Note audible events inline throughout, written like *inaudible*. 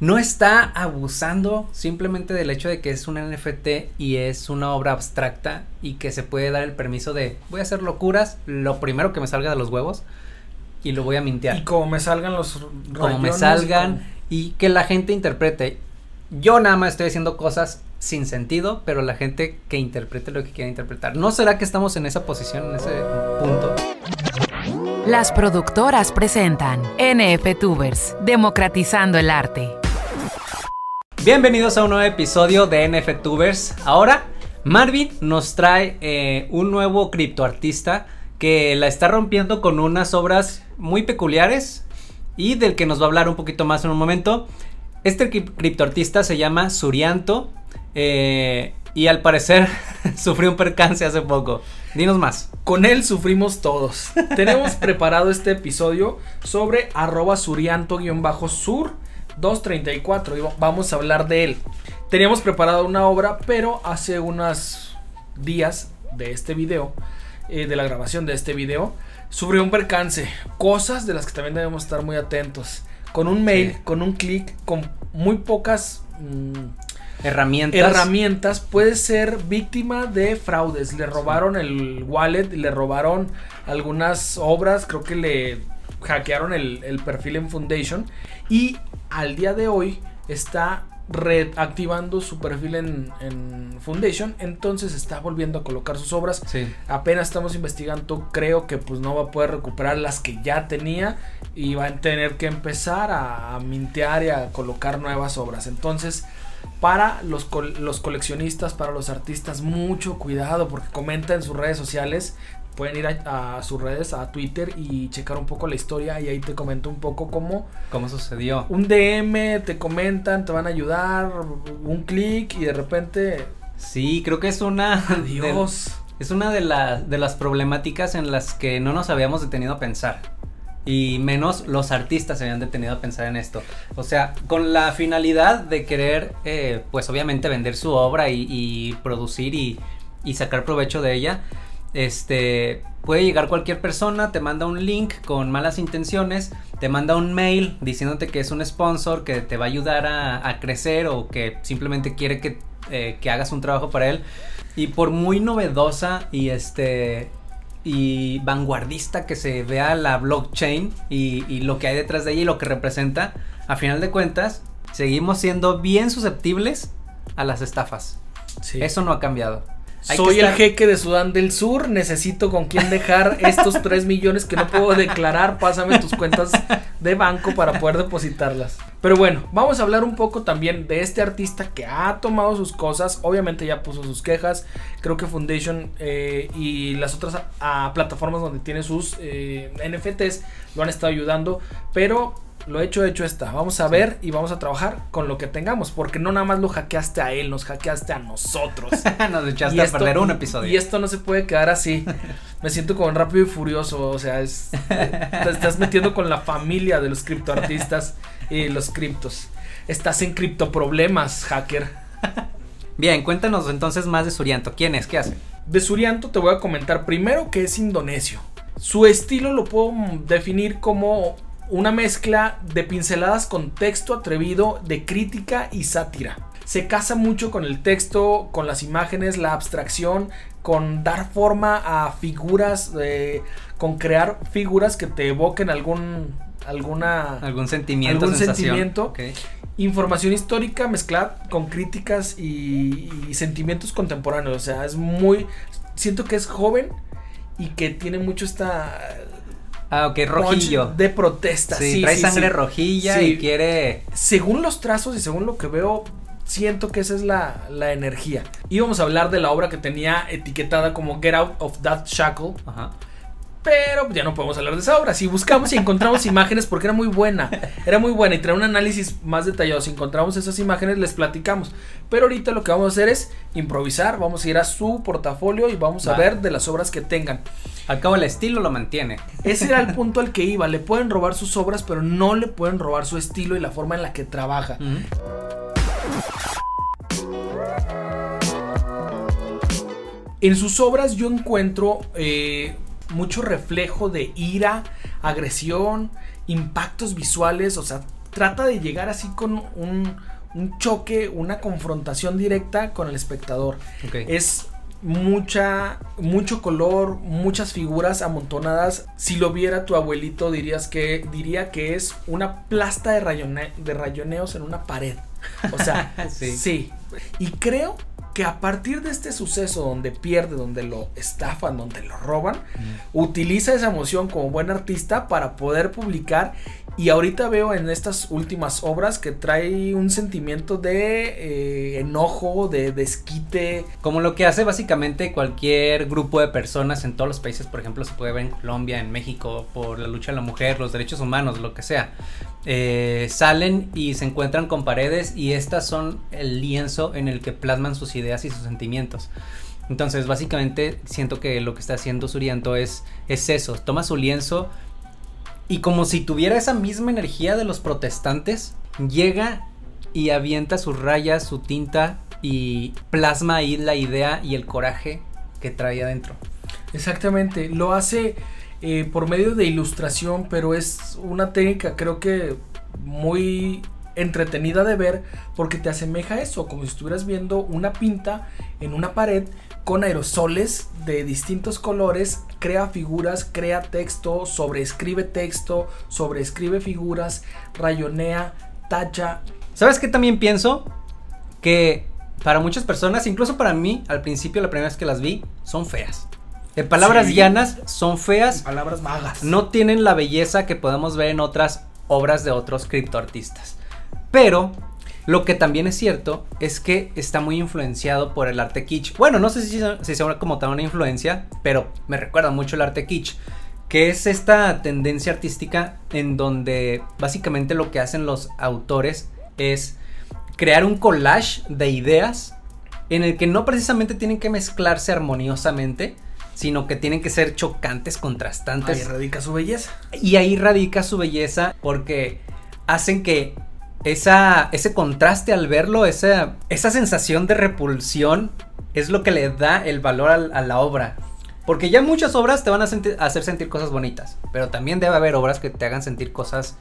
no está abusando simplemente del hecho de que es un NFT y es una obra abstracta y que se puede dar el permiso de voy a hacer locuras, lo primero que me salga de los huevos y lo voy a mintear. Y como me salgan los como me salgan y que la gente interprete. Yo nada más estoy haciendo cosas sin sentido, pero la gente que interprete lo que quiera interpretar. ¿No será que estamos en esa posición, en ese punto? Las productoras presentan NFTubers, democratizando el arte. Bienvenidos a un nuevo episodio de NFTubers. Ahora, Marvin nos trae eh, un nuevo criptoartista que la está rompiendo con unas obras muy peculiares y del que nos va a hablar un poquito más en un momento. Este criptoartista se llama Surianto eh, y al parecer *laughs* sufrió un percance hace poco. Dinos más. Con él sufrimos todos. Tenemos preparado este episodio sobre arroba surianto-sur 234 y vamos a hablar de él. Teníamos preparado una obra, pero hace unos días de este video, eh, de la grabación de este video, sufrió un percance. Cosas de las que también debemos estar muy atentos. Con un mail, con un clic, con muy pocas... Mm, herramientas. Herramientas puede ser víctima de fraudes. Le robaron el wallet, le robaron algunas obras, creo que le hackearon el, el perfil en Foundation y al día de hoy está reactivando su perfil en, Foundation, entonces está volviendo a colocar sus obras. Apenas estamos investigando, creo que pues no va a poder recuperar las que ya tenía y va a tener que empezar a, mintear y a colocar nuevas obras. Entonces, para los, los coleccionistas, para los artistas, mucho cuidado porque comenta en sus redes sociales pueden ir a, sus redes, a Twitter y checar un poco la historia y ahí te comento un poco cómo... ¿Cómo sucedió? Un DM, te comentan, te van a ayudar, un clic y de repente... Sí, creo que es una... Dios. es una de, de las problemáticas en las que no nos habíamos detenido a pensar. Y menos los artistas se habían detenido a pensar en esto. O sea, con la finalidad de querer, eh, pues obviamente vender su obra y, producir y, y sacar provecho de ella este puede llegar cualquier persona, te manda un link con malas intenciones, te manda un mail diciéndote que es un sponsor que te va a ayudar a, crecer o que simplemente quiere que, eh, que, hagas un trabajo para él. Y por muy novedosa y este y vanguardista que se vea la blockchain y, lo que hay detrás de ella y lo que representa, a final de cuentas, seguimos siendo bien susceptibles a las estafas. Eso no ha cambiado. Soy el jeque de Sudán del Sur, necesito con quién dejar estos *laughs* 3 millones que no puedo declarar, pásame tus cuentas de banco para poder depositarlas. Pero bueno, vamos a hablar un poco también de este artista que ha tomado sus cosas, obviamente ya puso sus quejas, creo que Foundation eh, y las otras plataformas donde tiene sus eh, NFTs lo han estado ayudando, pero lo hecho, hecho está. Vamos a ver y vamos a trabajar con lo que tengamos. Porque no nada más lo hackeaste a él, nos hackeaste a nosotros. *laughs* nos echaste a perder un episodio. Y, esto no se puede quedar así. *laughs* Me siento como rápido y furioso. O sea, es, te estás metiendo con la familia de los criptoartistas y los criptos. Estás en criptoproblemas, hacker. *laughs* Bien, cuéntanos entonces más de Surianto. ¿Quién es? ¿Qué hace? De Surianto te voy a comentar primero que es indonesio. Su estilo lo puedo definir como una mezcla de pinceladas con texto atrevido, de crítica y sátira. Se casa mucho con el texto, con las imágenes, la abstracción, con dar forma a figuras, eh, con crear figuras que te evoquen algún alguna algún sentimiento, algún sentimiento. Información histórica mezclada con críticas y, y sentimientos contemporáneos. O sea, es muy. Siento que es joven y que tiene mucho esta Ah, ok, rojillo. De protesta. Sí, trae sangre rojilla y quiere. Según los trazos y según lo que veo, siento que esa es la, la energía. Íbamos a hablar de la obra que tenía etiquetada como Get Out of That Shackle. Ajá. Pero ya no podemos hablar de esa obra. Si buscamos y encontramos *laughs* imágenes, porque era muy buena, era muy buena y trae un análisis más detallado. Si encontramos esas imágenes, les platicamos. Pero ahorita lo que vamos a hacer es improvisar. Vamos a ir a su portafolio y vamos a ver de las obras que tengan. Al cabo, el estilo lo mantiene. Ese era el *laughs* punto al que iba. Le pueden robar sus obras, pero no le pueden robar su estilo y la forma en la que trabaja. En sus obras yo encuentro eh, mucho reflejo de ira, agresión, impactos visuales, o sea, trata de llegar así con un, un choque, una confrontación directa con el espectador. Ok. Es mucha, mucho color, muchas figuras amontonadas. Si lo viera tu abuelito dirías que, diría que es una plasta de, rayone- de rayoneos en una pared. O sea, *laughs* Sí. sí. Y creo que a partir de este suceso donde pierde, donde lo estafan, donde lo roban, utiliza esa emoción como buen artista para poder publicar. Y ahorita veo en estas últimas obras que trae un sentimiento de eh, enojo, de desquite. Como lo que hace básicamente cualquier grupo de personas en todos los países, por ejemplo, se puede ver en Colombia, en México, por la lucha de la mujer, los derechos humanos, lo que sea. Eh, salen y se encuentran con paredes y estas son el lienzo en el que plasman sus ideas y sus sentimientos. Entonces, básicamente, siento que lo que está haciendo Surianto es, es eso, toma su lienzo y como si tuviera esa misma energía de los protestantes, llega y avienta sus rayas, su tinta y plasma ahí la idea y el coraje que trae adentro. Exactamente, lo hace eh, por medio de ilustración, pero es una técnica creo que muy entretenida de ver porque te asemeja a eso, como si estuvieras viendo una pinta en una pared con aerosoles de distintos colores, crea figuras, crea texto, sobreescribe texto, sobreescribe figuras, rayonea, tacha. ¿Sabes qué también pienso? Que para muchas personas, incluso para mí, al principio, la primera vez que las vi, son feas. En palabras Sí. llanas, son feas. Palabras vagas. no tienen la belleza que podemos ver en otras obras de otros criptoartistas. Pero lo que también es cierto es que está muy influenciado por el arte kitsch. Bueno, no sé si, si sea como tal una influencia, pero me recuerda mucho el arte kitsch. Que es esta tendencia artística en donde básicamente lo que hacen los autores es crear un collage de ideas en el que no precisamente tienen que mezclarse armoniosamente, sino que tienen que ser chocantes, contrastantes. Ahí radica su belleza. Y ahí radica su belleza porque hacen que esa, ese contraste al verlo, esa, esa sensación de repulsión, es lo que le da el valor al- a la obra. Porque ya muchas obras te van a hacer sentir cosas bonitas, pero también debe haber obras que te hagan sentir cosas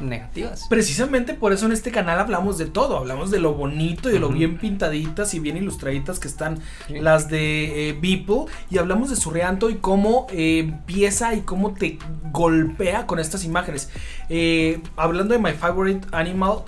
negativas. Precisamente por eso en este canal hablamos de todo, hablamos de lo bonito y de lo bien pintaditas y bien ilustraditas que están Sí. las de eh, Beeple y hablamos de Surreanto y cómo eh, empieza y cómo te golpea con estas imágenes. Eh, hablando de My Favorite Animal,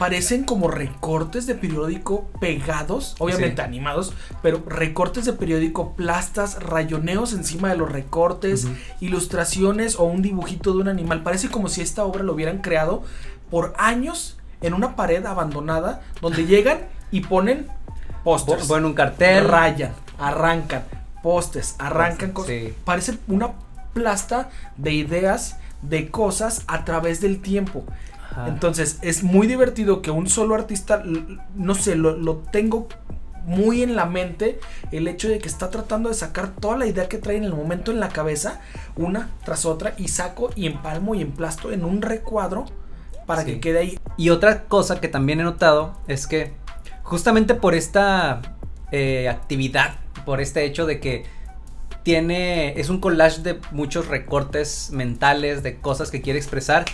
parecen como recortes de periódico pegados, obviamente Sí. animados, pero recortes de periódico, plastas, rayoneos encima de los recortes, ilustraciones o un dibujito de un animal. Parece como si esta obra lo hubieran creado por años en una pared abandonada donde *laughs* llegan y ponen pósters. Bueno, un cartel. rayan, arrancan, postes, arrancan cosas. Sí. Parece una plasta de ideas, de cosas a través del tiempo. Ajá. Entonces es muy divertido que un solo artista, no sé, lo, lo tengo muy en la mente el hecho de que está tratando de sacar toda la idea que trae en el momento en la cabeza, una tras otra, y saco y empalmo y emplasto en un recuadro para Sí. que quede ahí. Y otra cosa que también he notado es que justamente por esta eh, actividad, por este hecho de que tiene, es un collage de muchos recortes mentales, de cosas que quiere expresar,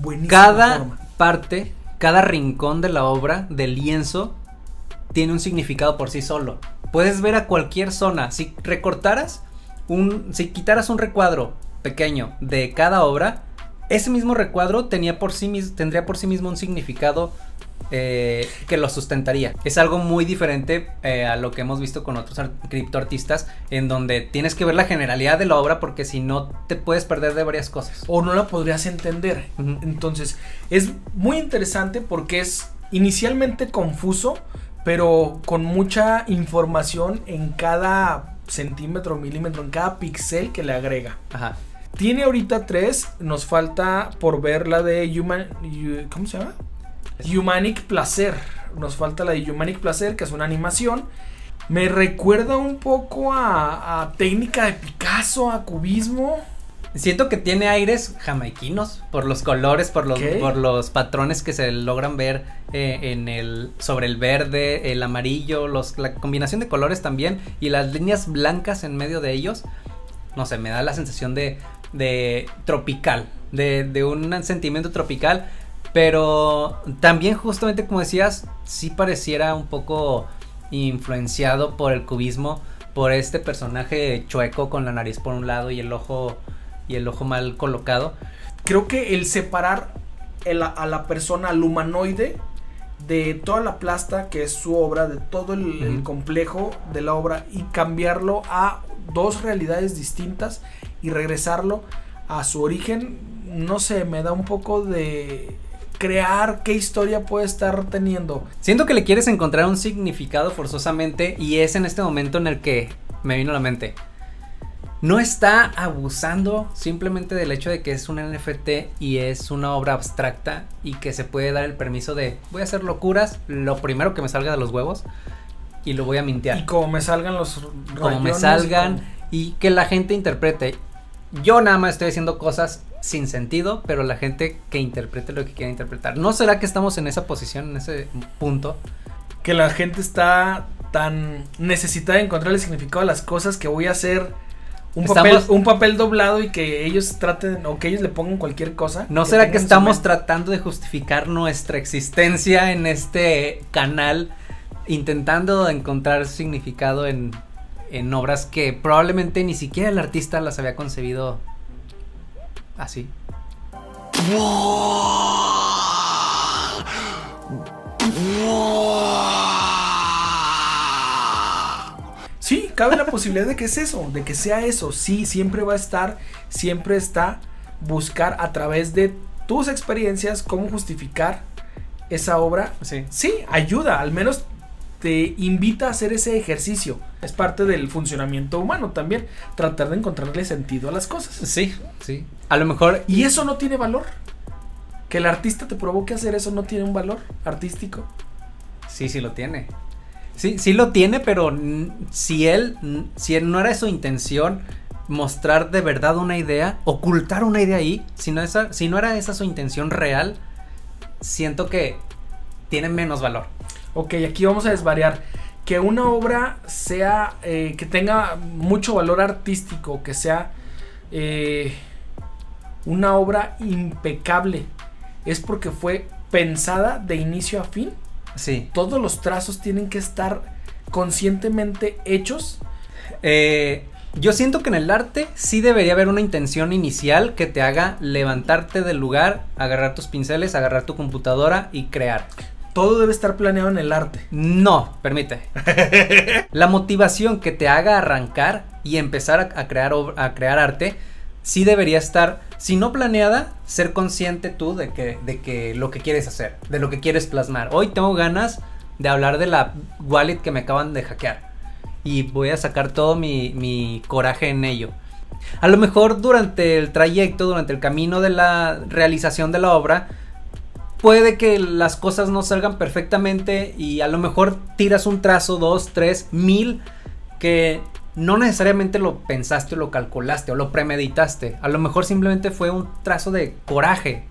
Buenísima cada forma. parte, cada rincón de la obra, del lienzo, tiene un significado por sí solo. Puedes ver a cualquier zona. Si recortaras un. Si quitaras un recuadro pequeño de cada obra, ese mismo recuadro tenía por sí tendría por sí mismo un significado eh, que lo sustentaría. Es algo muy diferente eh, a lo que hemos visto con otros ar- criptoartistas, en donde tienes que ver la generalidad de la obra porque si no te puedes perder de varias cosas. o no la podrías entender. Entonces, es muy interesante porque es inicialmente confuso, pero con mucha información en cada centímetro, milímetro, en cada píxel que le agrega. Ajá. Tiene ahorita tres, nos falta por ver la de Human... Hu- ¿Cómo se llama? Humanic Placer. Nos falta la de Humanic Placer, que es una animación. Me recuerda un poco a, a técnica de Picasso, a cubismo. Siento que tiene aires jamaiquinos por los colores, por los, por los patrones que se logran ver eh, en el sobre el verde, el amarillo, los, la combinación de colores también y las líneas blancas en medio de ellos. No sé, me da la sensación de, de tropical, de, de un sentimiento tropical. Pero también justamente como decías, sí pareciera un poco influenciado por el cubismo, por este personaje chueco con la nariz por un lado y el ojo y el ojo mal colocado. Creo que el separar a la persona, al humanoide, de toda la plasta que es su obra, de todo el, complejo de la obra y cambiarlo a dos realidades distintas y regresarlo a su origen, no sé, me da un poco de crear qué historia puede estar teniendo. Siento que le quieres encontrar un significado forzosamente y es en este momento en el que me vino a la mente no está abusando simplemente del hecho de que es un NFT y es una obra abstracta y que se puede dar el permiso de voy a hacer locuras, lo primero que me salga de los huevos y lo voy a mintear. Y como me salgan los como me salgan y que la gente interprete. Yo nada más estoy haciendo cosas sin sentido, pero la gente que interprete lo que quiera interpretar. ¿No será que estamos en esa posición, en ese punto? Que la gente está tan necesitada de encontrar el significado de las cosas que voy a hacer un papel, un papel doblado y que ellos traten o que ellos le pongan cualquier cosa. ¿No será que estamos tratando de justificar nuestra existencia en este canal intentando encontrar significado en, en obras que probablemente ni siquiera el artista las había concebido así? Sí, cabe la posibilidad de que es eso, de que sea eso. Sí, siempre va a estar, siempre está buscar a través de tus experiencias cómo justificar esa obra. Sí. Sí, ayuda, al menos te invita a hacer ese ejercicio. Es parte del funcionamiento humano también, tratar de encontrarle sentido a las cosas. Sí, sí. A lo mejor... ¿Y eso no tiene valor? Que el artista te provoque hacer eso no tiene un valor artístico. Sí, sí lo tiene. Sí, sí lo tiene, pero si él, si él no era su intención mostrar de verdad una idea, ocultar una idea ahí, si no, esa, si no era esa su intención real, siento que tiene menos valor. Ok, aquí vamos a desvariar. Que una obra sea, eh, que tenga mucho valor artístico, que sea eh, una obra impecable, es porque fue pensada de inicio a fin. Sí. Todos los trazos tienen que estar conscientemente hechos. Eh, yo siento que en el arte sí debería haber una intención inicial que te haga levantarte del lugar, agarrar tus pinceles, agarrar tu computadora y crear. Todo debe estar planeado en el arte. No, permite. *laughs* La motivación que te haga arrancar y empezar a, crear, a crear arte sí debería estar, si no planeada, ser consciente tú de que, de que lo que quieres hacer, de lo que quieres plasmar. Hoy tengo ganas de hablar de la wallet que me acaban de hackear y voy a sacar todo mi, mi coraje en ello. A lo mejor durante el trayecto, durante el camino de la realización de la obra, puede que las cosas no salgan perfectamente y a lo mejor tiras un trazo, dos, tres, mil que no necesariamente lo pensaste o lo calculaste o lo premeditaste. A lo mejor simplemente fue un trazo de coraje.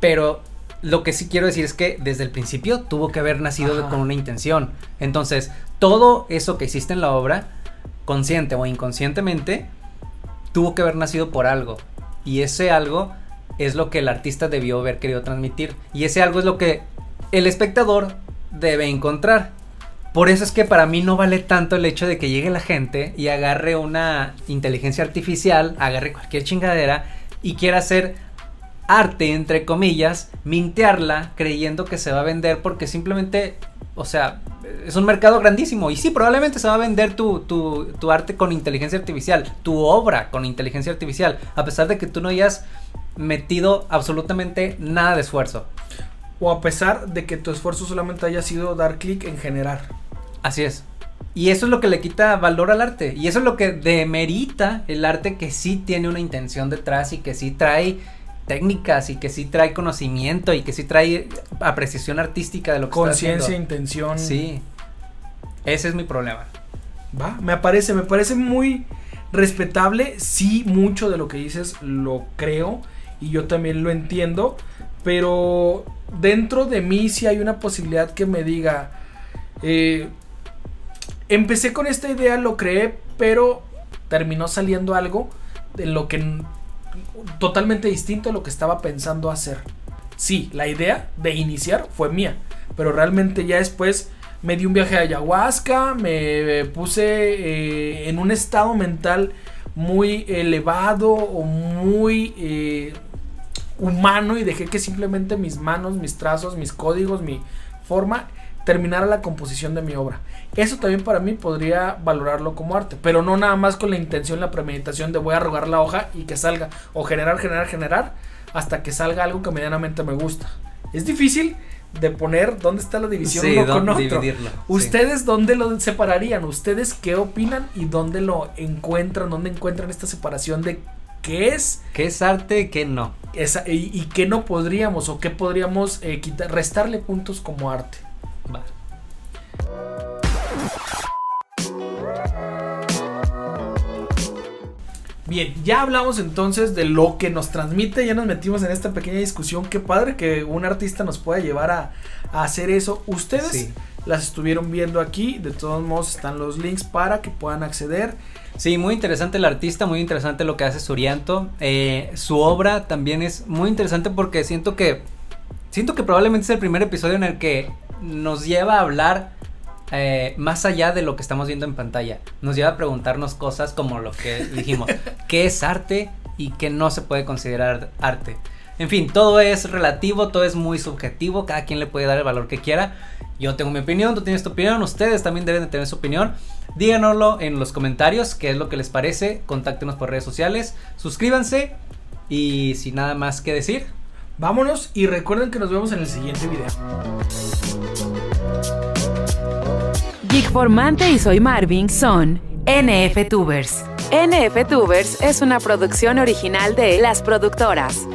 Pero lo que sí quiero decir es que desde el principio tuvo que haber nacido con una intención. Entonces, todo eso que hiciste en la obra, consciente o inconscientemente, tuvo que haber nacido por algo. Y ese algo es lo que el artista debió haber querido transmitir. Y ese algo es lo que el espectador debe encontrar. Por eso es que para mí no vale tanto el hecho de que llegue la gente y agarre una inteligencia artificial, agarre cualquier chingadera y quiera hacer arte, entre comillas, mintearla creyendo que se va a vender porque simplemente, o sea, es un mercado grandísimo y sí, probablemente se va a vender tu, tu, tu arte con inteligencia artificial, tu obra con inteligencia artificial, a pesar de que tú no hayas metido absolutamente nada de esfuerzo. O a pesar de que tu esfuerzo solamente haya sido dar clic en generar. Así es. Y eso es lo que le quita valor al arte. Y eso es lo que demerita el arte que sí tiene una intención detrás y que sí trae técnicas y que sí trae conocimiento y que sí trae apreciación artística de lo que Conciencia, intención. Sí. Ese es mi problema. Va, me parece, me parece muy respetable. Sí, mucho de lo que dices lo creo y yo también lo entiendo. Pero dentro de mí sí hay una posibilidad que me diga. Eh, empecé con esta idea, lo creé, pero terminó saliendo algo de lo que totalmente distinto a lo que estaba pensando hacer. sí, la idea de iniciar fue mía, pero realmente ya después me di un viaje a ayahuasca, me puse eh, en un estado mental muy elevado o muy eh, humano y dejé que simplemente mis manos, mis trazos, mis códigos, mi forma terminara la composición de mi obra. Eso también para mí podría valorarlo como arte, pero no nada más con la intención, la premeditación de voy a rogar la hoja y que salga, o generar, generar, generar, hasta que salga algo que medianamente me gusta. Es difícil de poner dónde está la división uno con otro. ¿Ustedes dónde lo separarían? ¿Ustedes qué opinan y dónde lo encuentran? ¿Dónde encuentran esta separación de qué es? ¿Qué es arte y qué no? y, qué no podríamos o qué podríamos eh, quitar, restarle puntos como arte. Bien, ya hablamos entonces de lo que nos transmite, ya nos metimos en esta pequeña discusión. Qué padre que un artista nos pueda llevar a, hacer eso. Ustedes las estuvieron viendo aquí, de todos modos están los links para que puedan acceder. Sí, muy interesante el artista, muy interesante lo que hace Surianto. Eh, su obra también es muy interesante porque siento que siento que probablemente es el primer episodio en el que nos lleva a hablar eh, más allá de lo que estamos viendo en pantalla. Nos lleva a preguntarnos cosas como lo que dijimos, *laughs* ¿qué es arte y qué no se puede considerar arte? En fin, todo es relativo, todo es muy subjetivo, cada quien le puede dar el valor que quiera. Yo tengo mi opinión, tú tienes tu opinión, ustedes también deben de tener su opinión. Díganoslo en los comentarios, qué es lo que les parece, contáctenos por redes sociales, suscríbanse y sin nada más que decir. Vámonos y recuerden que nos vemos en el siguiente video. Geek Formante y Soy Marvin son NF Tubers. NF Tubers es una producción original de Las Productoras.